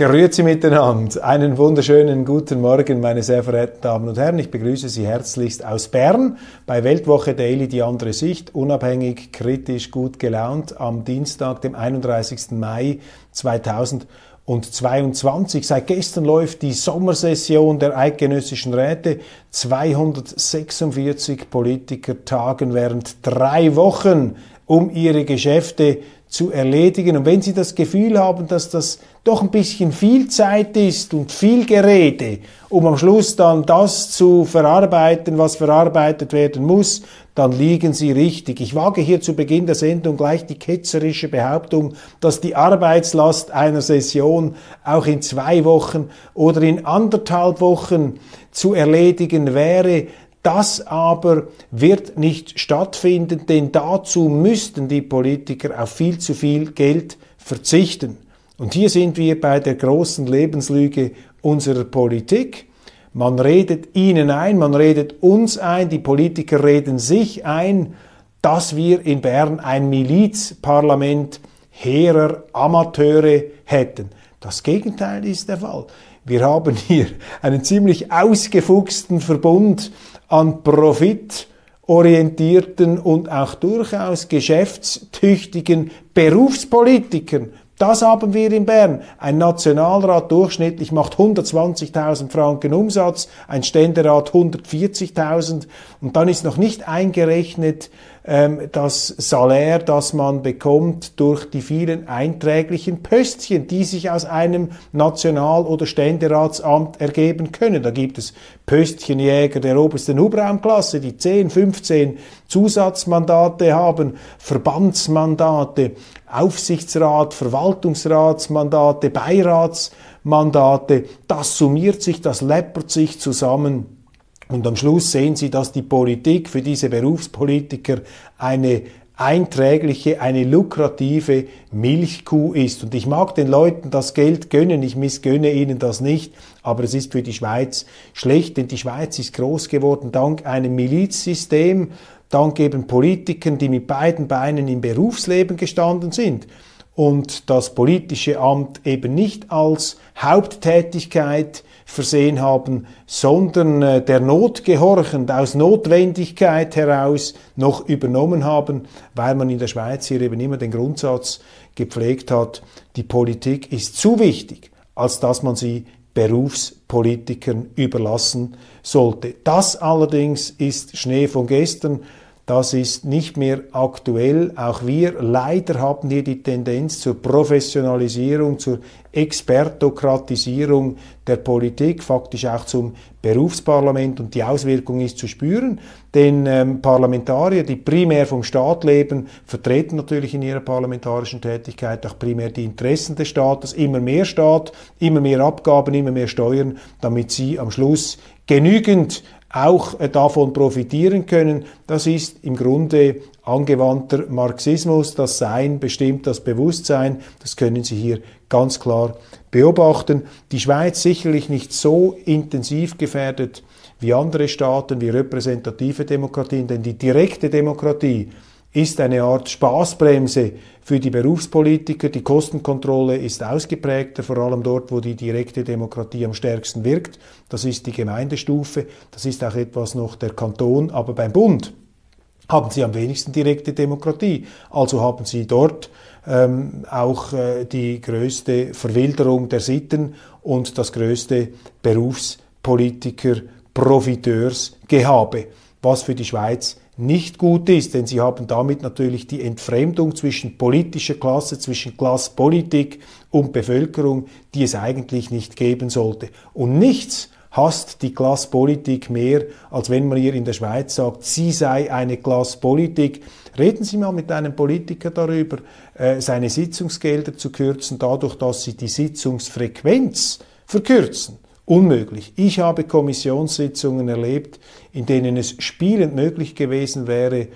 Grüezi miteinander. Einen wunderschönen guten Morgen, meine sehr verehrten Damen und Herren. Ich begrüße Sie herzlichst aus Bern bei Weltwoche Daily die andere Sicht, unabhängig, kritisch, gut gelaunt am Dienstag, dem 31. Mai 2022. Seit gestern läuft die Sommersession der eidgenössischen Räte. 246 Politiker tagen während drei Wochen, um ihre Geschäfte zu erledigen. Und wenn Sie das Gefühl haben, dass das doch ein bisschen viel Zeit ist und viel Gerede, um am Schluss dann das zu verarbeiten, was verarbeitet werden muss, dann liegen Sie richtig. Ich wage hier zu Beginn der Sendung gleich die ketzerische Behauptung, dass die Arbeitslast einer Session auch in zwei Wochen oder in anderthalb Wochen zu erledigen wäre. Das aber wird nicht stattfinden, denn dazu müssten die Politiker auf viel zu viel Geld verzichten. Und hier sind wir bei der großen Lebenslüge unserer Politik. Man redet ihnen ein, man redet uns ein, die Politiker reden sich ein, dass wir in Bern ein Milizparlament hehrer Amateure hätten. Das Gegenteil ist der Fall. Wir haben hier einen ziemlich ausgefuchsten Verbund an profitorientierten und auch durchaus geschäftstüchtigen Berufspolitikern. Das haben wir in Bern. Ein Nationalrat durchschnittlich macht 120.000 Franken Umsatz, ein Ständerat 140.000 und dann ist noch nicht eingerechnet ähm, das Salär, das man bekommt durch die vielen einträglichen Pöstchen, die sich aus einem National- oder Ständeratsamt ergeben können. Da gibt es Pöstchenjäger der obersten Hubraumklasse, die 10, 15 Zusatzmandate haben, Verbandsmandate, Aufsichtsrat, Verwaltungsratsmandate, Beiratsmandate. Das summiert sich, das läppert sich zusammen und am Schluss sehen Sie, dass die Politik für diese Berufspolitiker eine einträgliche, eine lukrative Milchkuh ist. Und ich mag den Leuten das Geld gönnen, ich missgönne ihnen das nicht, aber es ist für die Schweiz schlecht, denn die Schweiz ist groß geworden dank einem Milizsystem, dank eben Politikern, die mit beiden Beinen im Berufsleben gestanden sind und das politische Amt eben nicht als Haupttätigkeit versehen haben, sondern äh, der Not gehorchend, aus Notwendigkeit heraus noch übernommen haben, weil man in der Schweiz hier eben immer den Grundsatz gepflegt hat, die Politik ist zu wichtig, als dass man sie Berufspolitikern überlassen sollte. Das allerdings ist Schnee von gestern das ist nicht mehr aktuell. Auch wir leider haben hier die Tendenz zur Professionalisierung, zur Expertokratisierung der Politik, faktisch auch zum Berufsparlament und die Auswirkung ist zu spüren, denn ähm, Parlamentarier, die primär vom Staat leben, vertreten natürlich in ihrer parlamentarischen Tätigkeit auch primär die Interessen des Staates, immer mehr Staat, immer mehr Abgaben, immer mehr Steuern, damit sie am Schluss genügend auch äh, davon profitieren können. Das ist im Grunde angewandter Marxismus. Das Sein bestimmt das Bewusstsein. Das können Sie hier ganz klar beobachten. Die Schweiz sicherlich nicht so intensiv gefährdet wie andere Staaten, wie repräsentative Demokratien, denn die direkte Demokratie ist eine Art Spaßbremse für die Berufspolitiker. Die Kostenkontrolle ist ausgeprägter, vor allem dort, wo die direkte Demokratie am stärksten wirkt. Das ist die Gemeindestufe, das ist auch etwas noch der Kanton, aber beim Bund haben sie am wenigsten direkte Demokratie. Also haben sie dort ähm, auch äh, die größte Verwilderung der Sitten und das größte Berufspolitiker-Profiteursgehabe, was für die Schweiz nicht gut ist, denn sie haben damit natürlich die Entfremdung zwischen politischer Klasse, zwischen Klasspolitik und Bevölkerung, die es eigentlich nicht geben sollte. Und nichts hasst die Klasspolitik mehr, als wenn man ihr in der Schweiz sagt, sie sei eine Klasspolitik. Reden Sie mal mit einem Politiker darüber, äh, seine Sitzungsgelder zu kürzen, dadurch, dass sie die Sitzungsfrequenz verkürzen. Unmöglich. Ich habe Kommissionssitzungen erlebt, in denen es spielend möglich gewesen wäre,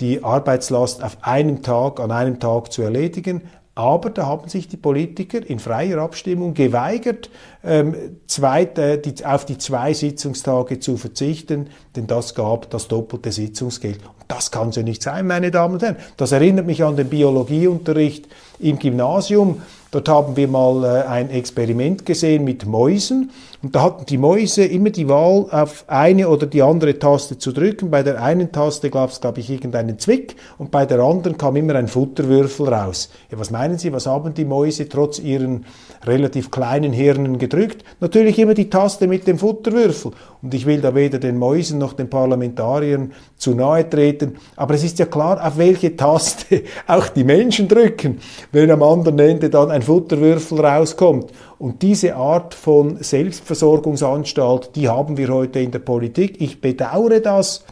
die Arbeitslast auf einem Tag, an einem Tag zu erledigen. Aber da haben sich die Politiker in freier Abstimmung geweigert, ähm, zwei, äh, die, auf die zwei Sitzungstage zu verzichten, denn das gab das doppelte Sitzungsgeld. Und das kann so nicht sein, meine Damen und Herren. Das erinnert mich an den Biologieunterricht im Gymnasium. Dort haben wir mal äh, ein Experiment gesehen mit Mäusen und da hatten die Mäuse immer die Wahl, auf eine oder die andere Taste zu drücken. Bei der einen Taste gab es, glaube ich, irgendeinen Zwick und bei der anderen kam immer ein Futterwürfel raus. Ja, was meinen Sie, was haben die Mäuse trotz ihren relativ kleinen Hirnen gedrückt? Natürlich immer die Taste mit dem Futterwürfel. Und ich will da weder den Mäusen noch den Parlamentariern zu nahe treten, aber es ist ja klar, auf welche Taste auch die Menschen drücken, wenn am anderen Ende dann ein Futterwürfel rauskommt. Und diese Art von Selbstversorgungsanstalt, die haben wir heute in der Politik. Ich bedauere das.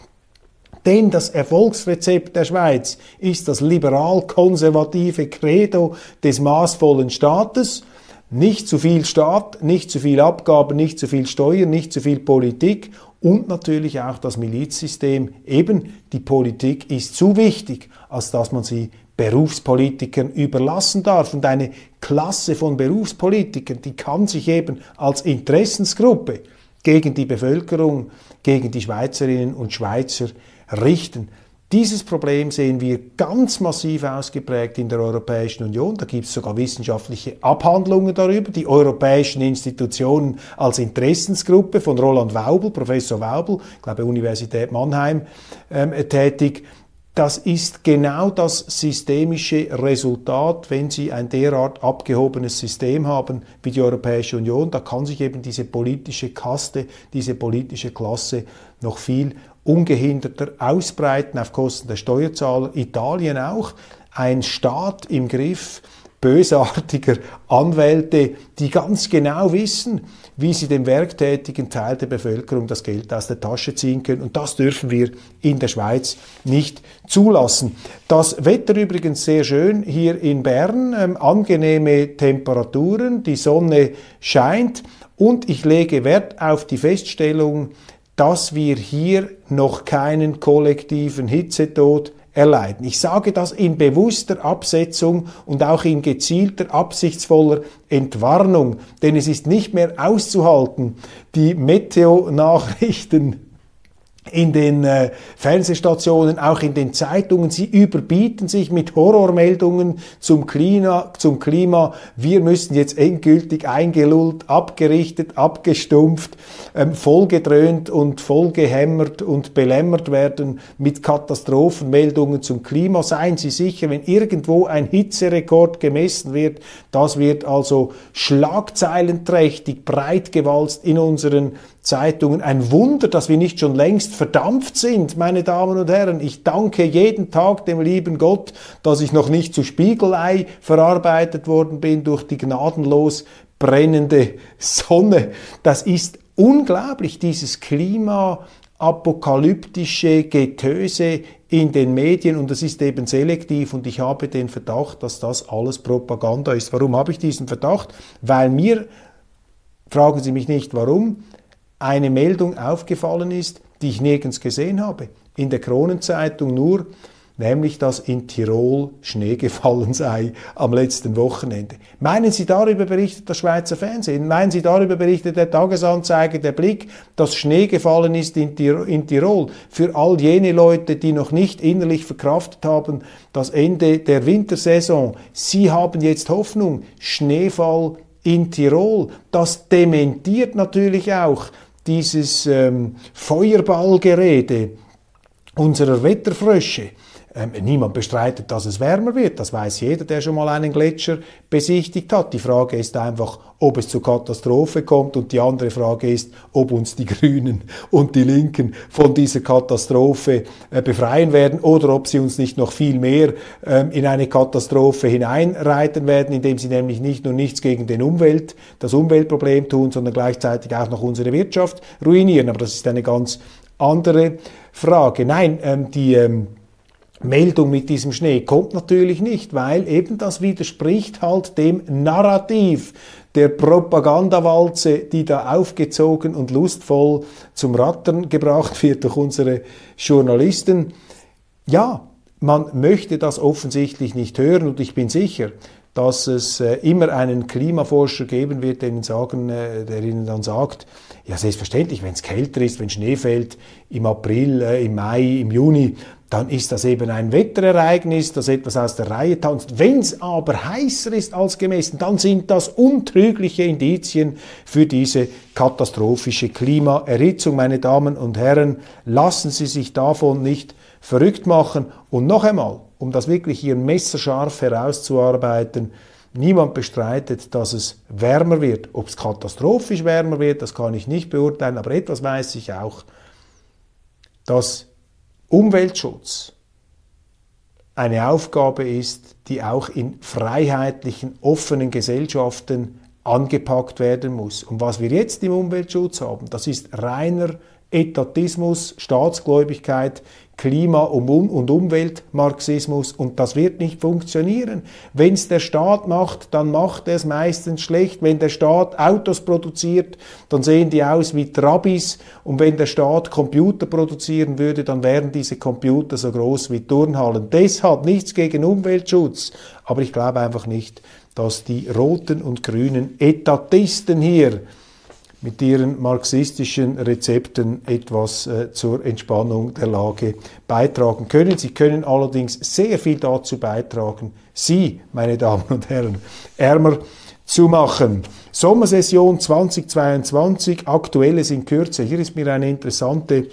Denn das Erfolgsrezept der Schweiz ist das liberal-konservative Credo des maßvollen Staates. Nicht zu viel Staat, nicht zu viel Abgaben, nicht zu viel Steuern, nicht zu viel Politik und natürlich auch das Milizsystem. Eben, die Politik ist zu wichtig, als dass man sie Berufspolitikern überlassen darf. Und eine Klasse von Berufspolitikern, die kann sich eben als Interessensgruppe gegen die Bevölkerung, gegen die Schweizerinnen und Schweizer richten. Dieses Problem sehen wir ganz massiv ausgeprägt in der Europäischen Union. Da gibt es sogar wissenschaftliche Abhandlungen darüber. Die europäischen Institutionen als Interessensgruppe von Roland Waubel, Professor Waubel, ich glaube Universität Mannheim, ähm, tätig das ist genau das systemische Resultat, wenn Sie ein derart abgehobenes System haben wie die Europäische Union. Da kann sich eben diese politische Kaste, diese politische Klasse noch viel ungehinderter ausbreiten auf Kosten der Steuerzahler. Italien auch. Ein Staat im Griff bösartiger Anwälte, die ganz genau wissen, wie sie dem werktätigen Teil der Bevölkerung das Geld aus der Tasche ziehen können. Und das dürfen wir in der Schweiz nicht zulassen. Das Wetter übrigens sehr schön hier in Bern, ähm, angenehme Temperaturen, die Sonne scheint und ich lege Wert auf die Feststellung, dass wir hier noch keinen kollektiven Hitzetod erleiden. Ich sage das in bewusster Absetzung und auch in gezielter, absichtsvoller Entwarnung, denn es ist nicht mehr auszuhalten, die Meteo-Nachrichten in den äh, Fernsehstationen, auch in den Zeitungen. Sie überbieten sich mit Horrormeldungen zum Klima, zum Klima. Wir müssen jetzt endgültig eingelullt, abgerichtet, abgestumpft, ähm, vollgedröhnt und vollgehämmert und belämmert werden mit Katastrophenmeldungen zum Klima. Seien Sie sicher, wenn irgendwo ein Hitzerekord gemessen wird, das wird also schlagzeilenträchtig breit gewalzt in unseren Zeitungen. Ein Wunder, dass wir nicht schon längst verdampft sind, meine Damen und Herren. Ich danke jeden Tag dem lieben Gott, dass ich noch nicht zu Spiegelei verarbeitet worden bin durch die gnadenlos brennende Sonne. Das ist unglaublich, dieses Klima apokalyptische Getöse in den Medien und das ist eben selektiv und ich habe den Verdacht, dass das alles Propaganda ist. Warum habe ich diesen Verdacht? Weil mir, fragen Sie mich nicht warum, eine Meldung aufgefallen ist, die ich nirgends gesehen habe. In der Kronenzeitung nur, nämlich dass in Tirol Schnee gefallen sei am letzten Wochenende. Meinen Sie, darüber berichtet das Schweizer Fernsehen? Meinen Sie, darüber berichtet der Tagesanzeiger, der Blick, dass Schnee gefallen ist in Tirol? Für all jene Leute, die noch nicht innerlich verkraftet haben, das Ende der Wintersaison, Sie haben jetzt Hoffnung. Schneefall in Tirol. Das dementiert natürlich auch dieses ähm, Feuerballgerede unserer Wetterfrösche. Ähm, niemand bestreitet, dass es wärmer wird. Das weiß jeder, der schon mal einen Gletscher besichtigt hat. Die Frage ist einfach, ob es zur Katastrophe kommt. Und die andere Frage ist, ob uns die Grünen und die Linken von dieser Katastrophe äh, befreien werden oder ob sie uns nicht noch viel mehr ähm, in eine Katastrophe hineinreiten werden, indem sie nämlich nicht nur nichts gegen den Umwelt, das Umweltproblem tun, sondern gleichzeitig auch noch unsere Wirtschaft ruinieren. Aber das ist eine ganz andere Frage. Nein, ähm, die Meldung mit diesem Schnee kommt natürlich nicht, weil eben das widerspricht halt dem Narrativ der Propagandawalze, die da aufgezogen und lustvoll zum Rattern gebracht wird durch unsere Journalisten. Ja, man möchte das offensichtlich nicht hören und ich bin sicher, dass es äh, immer einen Klimaforscher geben wird, der ihnen, sagen, äh, der ihnen dann sagt, ja selbstverständlich, wenn es kälter ist, wenn Schnee fällt im April, äh, im Mai, im Juni, dann ist das eben ein Wetterereignis, das etwas aus der Reihe tanzt. Wenn es aber heißer ist als gemessen, dann sind das untrügliche Indizien für diese katastrophische Klimaerhitzung. Meine Damen und Herren, lassen Sie sich davon nicht verrückt machen. Und noch einmal, um das wirklich hier messerscharf herauszuarbeiten, Niemand bestreitet, dass es wärmer wird. Ob es katastrophisch wärmer wird, das kann ich nicht beurteilen, aber etwas weiß ich auch, dass Umweltschutz eine Aufgabe ist, die auch in freiheitlichen, offenen Gesellschaften angepackt werden muss. Und was wir jetzt im Umweltschutz haben, das ist reiner Etatismus, Staatsgläubigkeit, Klima- und Umweltmarxismus und das wird nicht funktionieren. Wenn es der Staat macht, dann macht er es meistens schlecht. Wenn der Staat Autos produziert, dann sehen die aus wie Trabis und wenn der Staat Computer produzieren würde, dann wären diese Computer so groß wie Turnhallen. Deshalb nichts gegen Umweltschutz, aber ich glaube einfach nicht, dass die roten und grünen Etatisten hier mit ihren marxistischen Rezepten etwas äh, zur Entspannung der Lage beitragen können. Sie können allerdings sehr viel dazu beitragen, Sie, meine Damen und Herren, ärmer zu machen. Sommersession 2022, aktuelles in Kürze. Hier ist mir eine interessante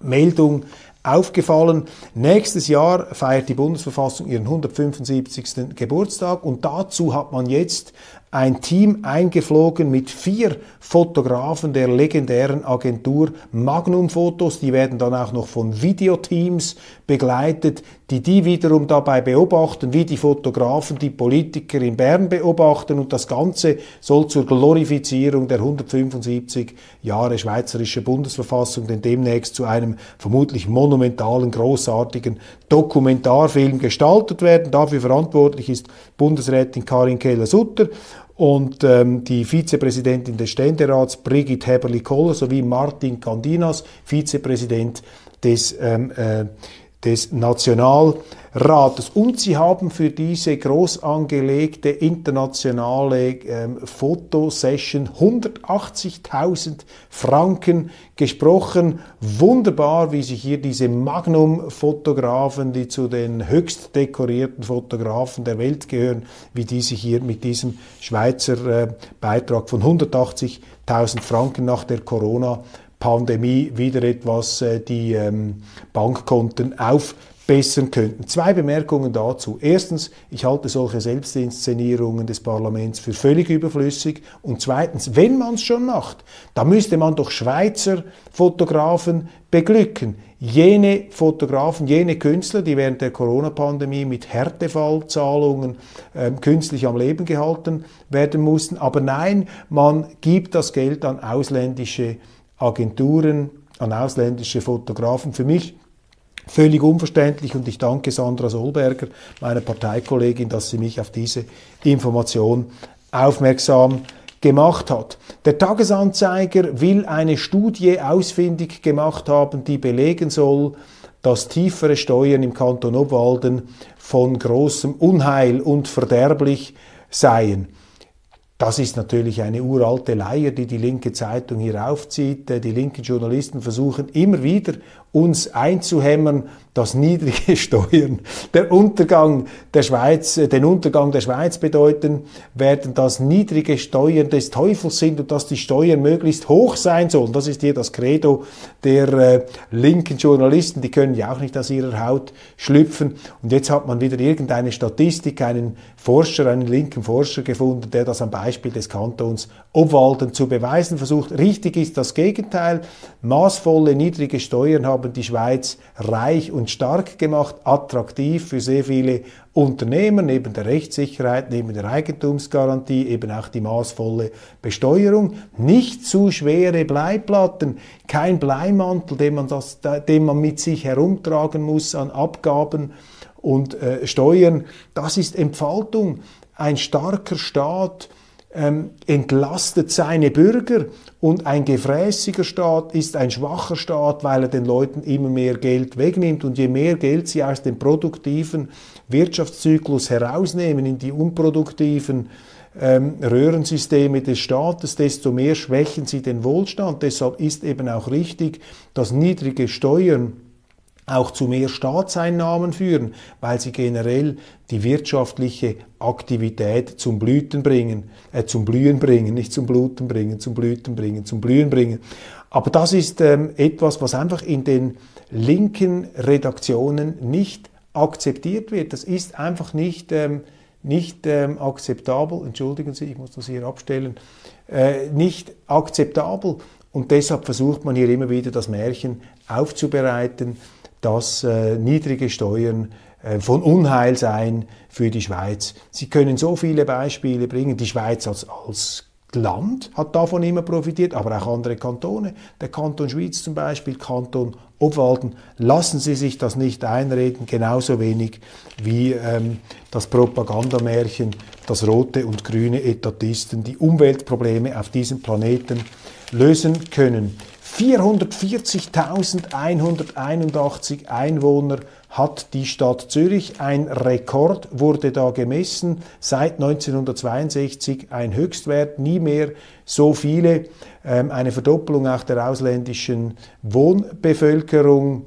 Meldung aufgefallen. Nächstes Jahr feiert die Bundesverfassung ihren 175. Geburtstag und dazu hat man jetzt ein Team eingeflogen mit vier Fotografen der legendären Agentur Magnum Fotos. Die werden dann auch noch von Videoteams begleitet, die die wiederum dabei beobachten, wie die Fotografen die Politiker in Bern beobachten. Und das Ganze soll zur Glorifizierung der 175 Jahre schweizerische Bundesverfassung, denn demnächst zu einem vermutlich monumentalen, großartigen Dokumentarfilm gestaltet werden. Dafür verantwortlich ist Bundesrätin Karin Keller-Sutter und ähm, die Vizepräsidentin des Ständerats Brigitte Heberli-Koller sowie Martin Candinas, Vizepräsident des ähm, äh, des Nationalrates. Und sie haben für diese groß angelegte internationale ähm, Fotosession 180.000 Franken gesprochen. Wunderbar, wie sich hier diese Magnum-Fotografen, die zu den höchst dekorierten Fotografen der Welt gehören, wie die sich hier mit diesem Schweizer äh, Beitrag von 180.000 Franken nach der Corona Pandemie wieder etwas äh, die ähm, Bankkonten aufbessern könnten. Zwei Bemerkungen dazu. Erstens, ich halte solche Selbstinszenierungen des Parlaments für völlig überflüssig. Und zweitens, wenn man es schon macht, dann müsste man doch Schweizer Fotografen beglücken. Jene Fotografen, jene Künstler, die während der Corona-Pandemie mit Härtefallzahlungen äh, künstlich am Leben gehalten werden mussten. Aber nein, man gibt das Geld an ausländische Agenturen, an ausländische Fotografen. Für mich völlig unverständlich und ich danke Sandra Solberger, meiner Parteikollegin, dass sie mich auf diese Information aufmerksam gemacht hat. Der Tagesanzeiger will eine Studie ausfindig gemacht haben, die belegen soll, dass tiefere Steuern im Kanton Obwalden von großem Unheil und verderblich seien. Das ist natürlich eine uralte Leier, die die linke Zeitung hier aufzieht. Die linken Journalisten versuchen immer wieder, uns einzuhämmern, dass niedrige Steuern der Untergang der Schweiz, äh, den Untergang der Schweiz bedeuten werden, dass niedrige Steuern des Teufels sind und dass die Steuern möglichst hoch sein sollen. Das ist hier das Credo der äh, linken Journalisten. Die können ja auch nicht aus ihrer Haut schlüpfen. Und jetzt hat man wieder irgendeine Statistik, einen Forscher, einen linken Forscher gefunden, der das am Beispiel des Kantons Obwalden zu beweisen versucht. Richtig ist das Gegenteil. Maßvolle, niedrige Steuern haben die Schweiz reich und stark gemacht, attraktiv für sehr viele Unternehmer, neben der Rechtssicherheit, neben der Eigentumsgarantie, eben auch die maßvolle Besteuerung. Nicht zu schwere Bleiplatten, kein Bleimantel, den man, das, den man mit sich herumtragen muss an Abgaben und äh, Steuern, das ist Entfaltung. Ein starker Staat ähm, entlastet seine Bürger und ein gefräßiger Staat ist ein schwacher Staat, weil er den Leuten immer mehr Geld wegnimmt und je mehr Geld sie aus dem produktiven Wirtschaftszyklus herausnehmen in die unproduktiven ähm, Röhrensysteme des Staates, desto mehr schwächen sie den Wohlstand. Deshalb ist eben auch richtig, dass niedrige Steuern auch zu mehr Staatseinnahmen führen, weil sie generell die wirtschaftliche Aktivität zum Blüten bringen, äh, zum Blühen bringen, nicht zum Bluten bringen, zum Blüten bringen, zum Blühen bringen. Aber das ist ähm, etwas, was einfach in den linken Redaktionen nicht akzeptiert wird. Das ist einfach nicht, ähm, nicht ähm, akzeptabel. Entschuldigen Sie, ich muss das hier abstellen. Äh, nicht akzeptabel. Und deshalb versucht man hier immer wieder das Märchen aufzubereiten, dass äh, niedrige Steuern äh, von Unheil seien für die Schweiz. Sie können so viele Beispiele bringen. Die Schweiz als, als Land hat davon immer profitiert, aber auch andere Kantone. Der Kanton Schwyz zum Beispiel, Kanton Obwalden. Lassen Sie sich das nicht einreden, genauso wenig wie ähm, das Propagandamärchen, dass rote und grüne Etatisten die Umweltprobleme auf diesem Planeten lösen können. 440.181 Einwohner hat die Stadt Zürich. Ein Rekord wurde da gemessen. Seit 1962 ein Höchstwert, nie mehr so viele. Ähm, eine Verdoppelung auch der ausländischen Wohnbevölkerung.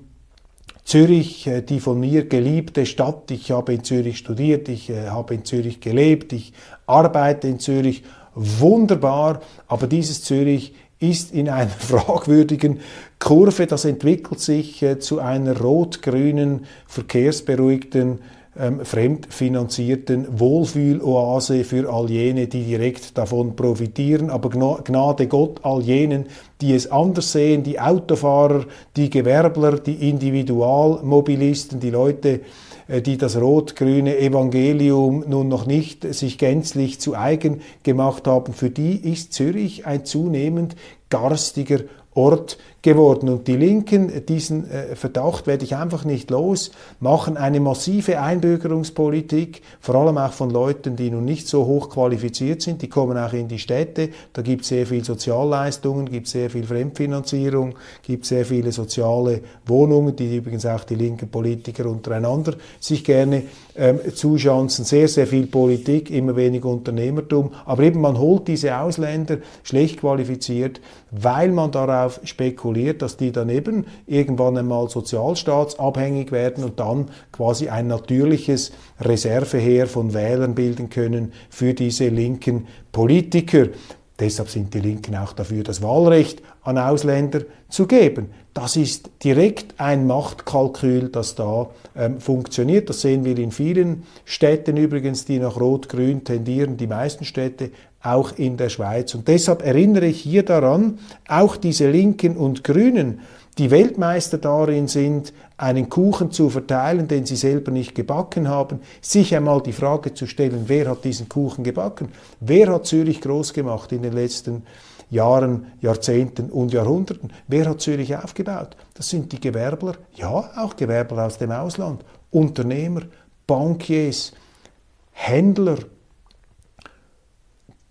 Zürich, äh, die von mir geliebte Stadt. Ich habe in Zürich studiert, ich äh, habe in Zürich gelebt, ich arbeite in Zürich. Wunderbar, aber dieses Zürich ist in einer fragwürdigen Kurve. Das entwickelt sich äh, zu einer rot-grünen, verkehrsberuhigten, ähm, fremdfinanzierten Wohlfühloase für all jene, die direkt davon profitieren. Aber Gnade Gott all jenen, die es anders sehen, die Autofahrer, die Gewerbler, die Individualmobilisten, die Leute, äh, die das rot-grüne Evangelium nun noch nicht sich gänzlich zu eigen gemacht haben, für die ist Zürich ein zunehmend garstiger Ort geworden. Und die Linken, diesen äh, Verdacht werde ich einfach nicht los, machen eine massive Einbürgerungspolitik, vor allem auch von Leuten, die nun nicht so hoch qualifiziert sind. Die kommen auch in die Städte. Da gibt es sehr viel Sozialleistungen, gibt sehr viel Fremdfinanzierung, gibt sehr viele soziale Wohnungen, die übrigens auch die linken Politiker untereinander sich gerne ähm, zuschanzen. Sehr, sehr viel Politik, immer weniger Unternehmertum. Aber eben man holt diese Ausländer schlecht qualifiziert, weil man darauf spekuliert, dass die dann eben irgendwann einmal sozialstaatsabhängig werden und dann quasi ein natürliches Reserveheer von Wählern bilden können für diese linken Politiker. Deshalb sind die Linken auch dafür, das Wahlrecht an Ausländer zu geben. Das ist direkt ein Machtkalkül, das da ähm, funktioniert. Das sehen wir in vielen Städten übrigens, die nach Rot-Grün tendieren, die meisten Städte auch in der Schweiz. Und deshalb erinnere ich hier daran, auch diese Linken und Grünen, die Weltmeister darin sind, einen Kuchen zu verteilen, den sie selber nicht gebacken haben, sich einmal die Frage zu stellen, wer hat diesen Kuchen gebacken? Wer hat Zürich groß gemacht in den letzten Jahren, Jahrzehnten und Jahrhunderten? Wer hat Zürich aufgebaut? Das sind die Gewerbler, ja, auch Gewerbler aus dem Ausland, Unternehmer, Bankiers, Händler,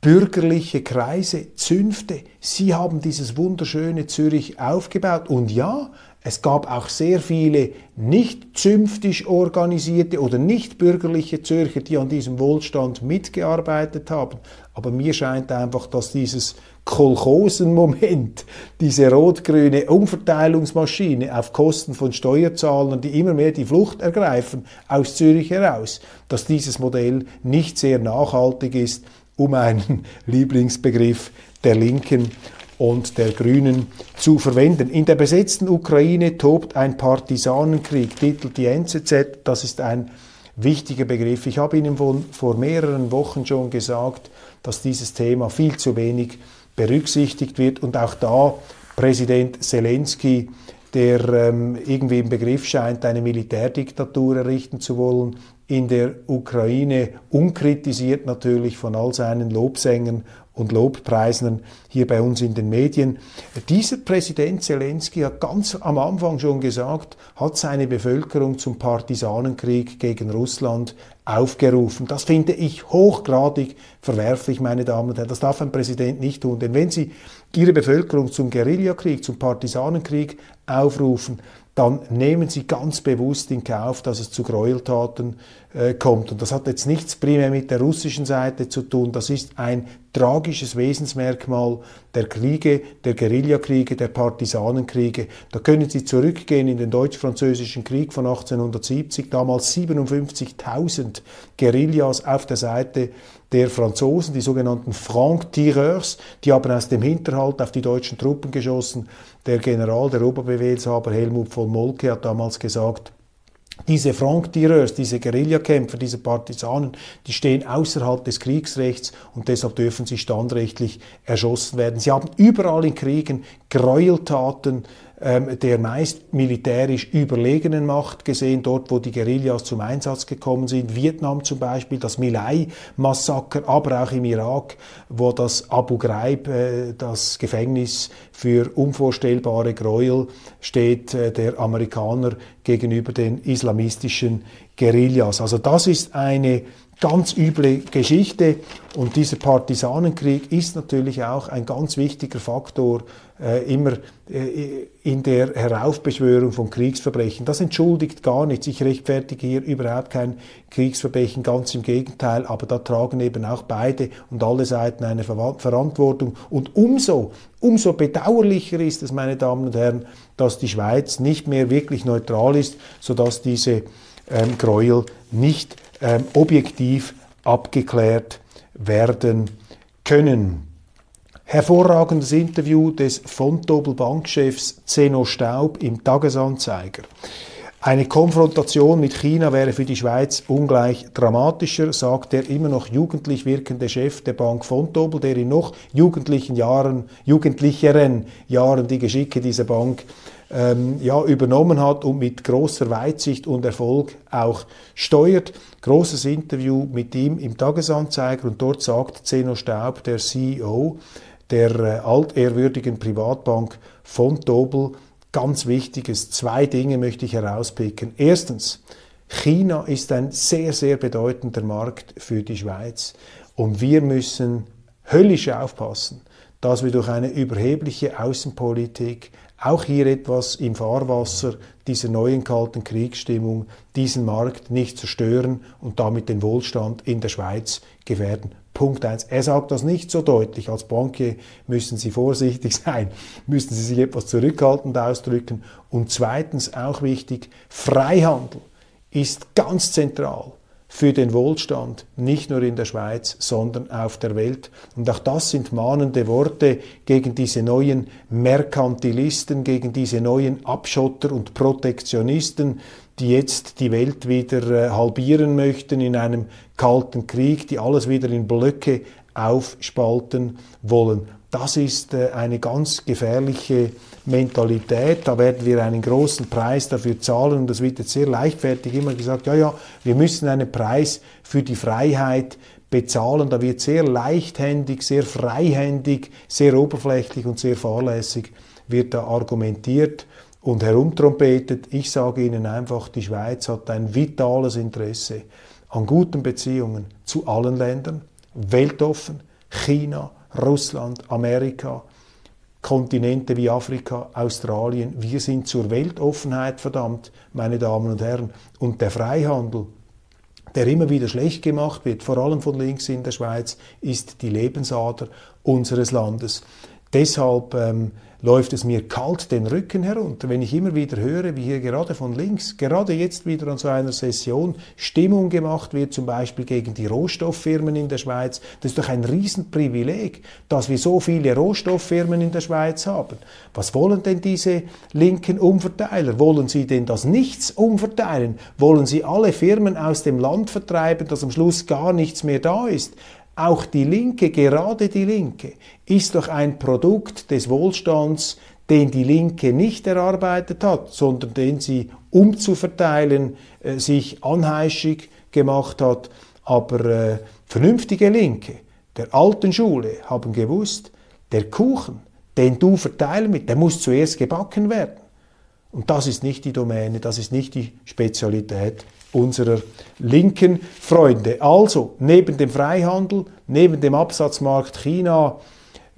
bürgerliche Kreise, Zünfte, sie haben dieses wunderschöne Zürich aufgebaut. Und ja, es gab auch sehr viele nicht zünftisch organisierte oder nicht bürgerliche Zürcher, die an diesem Wohlstand mitgearbeitet haben. Aber mir scheint einfach, dass dieses Kolchosenmoment, diese rot-grüne Umverteilungsmaschine auf Kosten von Steuerzahlern, die immer mehr die Flucht ergreifen aus Zürich heraus, dass dieses Modell nicht sehr nachhaltig ist um einen Lieblingsbegriff der Linken und der Grünen zu verwenden. In der besetzten Ukraine tobt ein Partisanenkrieg, titelt die NZZ. Das ist ein wichtiger Begriff. Ich habe Ihnen von, vor mehreren Wochen schon gesagt, dass dieses Thema viel zu wenig berücksichtigt wird und auch da Präsident Zelensky, der ähm, irgendwie im Begriff scheint, eine Militärdiktatur errichten zu wollen, in der Ukraine, unkritisiert natürlich von all seinen Lobsängern und Lobpreisern hier bei uns in den Medien. Dieser Präsident Zelensky hat ganz am Anfang schon gesagt, hat seine Bevölkerung zum Partisanenkrieg gegen Russland aufgerufen. Das finde ich hochgradig verwerflich, meine Damen und Herren. Das darf ein Präsident nicht tun. Denn wenn Sie Ihre Bevölkerung zum Guerillakrieg, zum Partisanenkrieg aufrufen, dann nehmen sie ganz bewusst in Kauf, dass es zu Gräueltaten äh, kommt. Und das hat jetzt nichts primär mit der russischen Seite zu tun. Das ist ein tragisches Wesensmerkmal der Kriege, der Guerillakriege, der Partisanenkriege. Da können Sie zurückgehen in den Deutsch-Französischen Krieg von 1870, damals 57.000 Guerillas auf der Seite der Franzosen, die sogenannten Franc-Tireurs, die haben aus dem Hinterhalt auf die deutschen Truppen geschossen. Der General, der Oberbefehlshaber Helmut von Moltke hat damals gesagt, diese Franc-Tireurs, diese Guerillakämpfer, diese Partisanen, die stehen außerhalb des Kriegsrechts und deshalb dürfen sie standrechtlich erschossen werden. Sie haben überall in Kriegen Gräueltaten ähm, der meist militärisch überlegenen Macht gesehen, dort wo die Guerillas zum Einsatz gekommen sind. Vietnam zum Beispiel, das Milai-Massaker, aber auch im Irak, wo das Abu Ghraib, äh, das Gefängnis für unvorstellbare Gräuel steht, äh, der Amerikaner gegenüber den islamistischen Guerillas. Also das ist eine ganz üble Geschichte und dieser Partisanenkrieg ist natürlich auch ein ganz wichtiger Faktor äh, immer äh, in der Heraufbeschwörung von Kriegsverbrechen. Das entschuldigt gar nichts. Ich rechtfertige hier überhaupt kein Kriegsverbrechen, ganz im Gegenteil, aber da tragen eben auch beide und alle Seiten eine Ver Verantwortung. Und umso, umso bedauerlicher ist es, meine Damen und Herren, dass die Schweiz nicht mehr wirklich neutral ist, sodass diese ähm, Gräuel nicht ähm, objektiv abgeklärt werden können. Hervorragendes Interview des Fontobel Bankchefs Zeno Staub im Tagesanzeiger. Eine Konfrontation mit China wäre für die Schweiz ungleich dramatischer, sagt der immer noch jugendlich wirkende Chef der Bank Fontobel, der in noch jugendlichen Jahren, jugendlicheren Jahren die Geschicke dieser Bank ähm, ja, übernommen hat und mit großer Weitsicht und Erfolg auch steuert. Großes Interview mit ihm im Tagesanzeiger und dort sagt Zeno Staub, der CEO der äh, altehrwürdigen Privatbank von Dobel, ganz wichtiges, zwei Dinge möchte ich herauspicken. Erstens, China ist ein sehr, sehr bedeutender Markt für die Schweiz und wir müssen höllisch aufpassen, dass wir durch eine überhebliche Außenpolitik auch hier etwas im Fahrwasser dieser neuen kalten Kriegsstimmung diesen Markt nicht zerstören und damit den Wohlstand in der Schweiz gefährden. Punkt eins. Er sagt das nicht so deutlich. Als Bankier müssen Sie vorsichtig sein, müssen Sie sich etwas zurückhaltend ausdrücken. Und zweitens auch wichtig, Freihandel ist ganz zentral für den Wohlstand, nicht nur in der Schweiz, sondern auf der Welt. Und auch das sind mahnende Worte gegen diese neuen Merkantilisten, gegen diese neuen Abschotter und Protektionisten, die jetzt die Welt wieder äh, halbieren möchten in einem kalten Krieg, die alles wieder in Blöcke aufspalten wollen. Das ist äh, eine ganz gefährliche Mentalität. Da werden wir einen großen Preis dafür zahlen und das wird jetzt sehr leichtfertig immer gesagt, ja, ja, wir müssen einen Preis für die Freiheit bezahlen. Da wird sehr leichthändig, sehr freihändig, sehr oberflächlich und sehr fahrlässig wird da argumentiert und herumtrompetet. Ich sage Ihnen einfach, die Schweiz hat ein vitales Interesse an guten Beziehungen zu allen Ländern, weltoffen, China, Russland, Amerika, Kontinente wie Afrika, Australien. Wir sind zur Weltoffenheit verdammt, meine Damen und Herren. Und der Freihandel, der immer wieder schlecht gemacht wird, vor allem von links in der Schweiz, ist die Lebensader unseres Landes. Deshalb ähm, läuft es mir kalt den Rücken herunter, wenn ich immer wieder höre, wie hier gerade von links, gerade jetzt wieder an so einer Session Stimmung gemacht wird, zum Beispiel gegen die Rohstofffirmen in der Schweiz. Das ist doch ein Riesenprivileg, dass wir so viele Rohstofffirmen in der Schweiz haben. Was wollen denn diese linken Umverteiler? Wollen sie denn das Nichts umverteilen? Wollen sie alle Firmen aus dem Land vertreiben, dass am Schluss gar nichts mehr da ist? Auch die Linke, gerade die Linke, ist doch ein Produkt des Wohlstands, den die Linke nicht erarbeitet hat, sondern den sie umzuverteilen äh, sich anheischig gemacht hat. Aber äh, vernünftige Linke der alten Schule haben gewusst, der Kuchen, den du verteilen mit, der muss zuerst gebacken werden. Und das ist nicht die Domäne, das ist nicht die Spezialität unserer linken Freunde. Also neben dem Freihandel, neben dem Absatzmarkt China,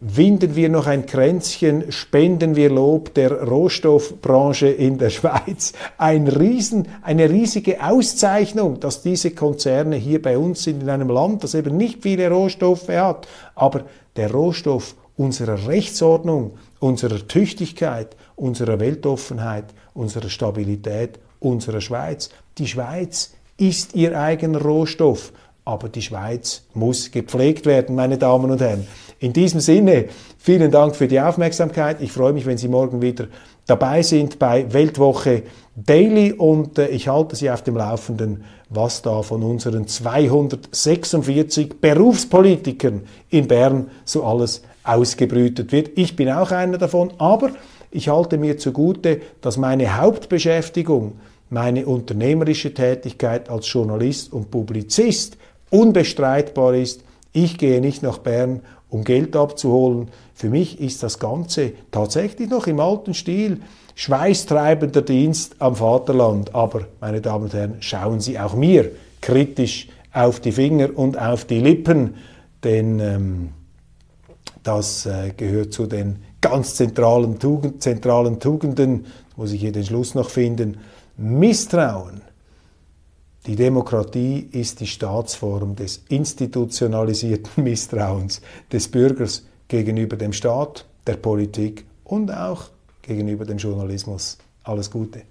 winden wir noch ein Kränzchen, spenden wir Lob der Rohstoffbranche in der Schweiz. Ein Riesen, eine riesige Auszeichnung, dass diese Konzerne hier bei uns sind, in einem Land, das eben nicht viele Rohstoffe hat, aber der Rohstoff unserer Rechtsordnung, unserer Tüchtigkeit, unserer Weltoffenheit, unserer Stabilität, unserer Schweiz. Die Schweiz ist ihr eigener Rohstoff, aber die Schweiz muss gepflegt werden, meine Damen und Herren. In diesem Sinne, vielen Dank für die Aufmerksamkeit. Ich freue mich, wenn Sie morgen wieder dabei sind bei Weltwoche Daily und äh, ich halte Sie auf dem Laufenden, was da von unseren 246 Berufspolitikern in Bern so alles ausgebrütet wird. Ich bin auch einer davon, aber ich halte mir zugute, dass meine Hauptbeschäftigung, meine unternehmerische Tätigkeit als Journalist und Publizist unbestreitbar ist. Ich gehe nicht nach Bern, um Geld abzuholen. Für mich ist das Ganze tatsächlich noch im alten Stil schweißtreibender Dienst am Vaterland. Aber, meine Damen und Herren, schauen Sie auch mir kritisch auf die Finger und auf die Lippen, denn ähm, das äh, gehört zu den ganz zentralen, Tugend, zentralen Tugenden, muss ich hier den Schluss noch finden. Misstrauen. Die Demokratie ist die Staatsform des institutionalisierten Misstrauens des Bürgers gegenüber dem Staat, der Politik und auch gegenüber dem Journalismus. Alles Gute.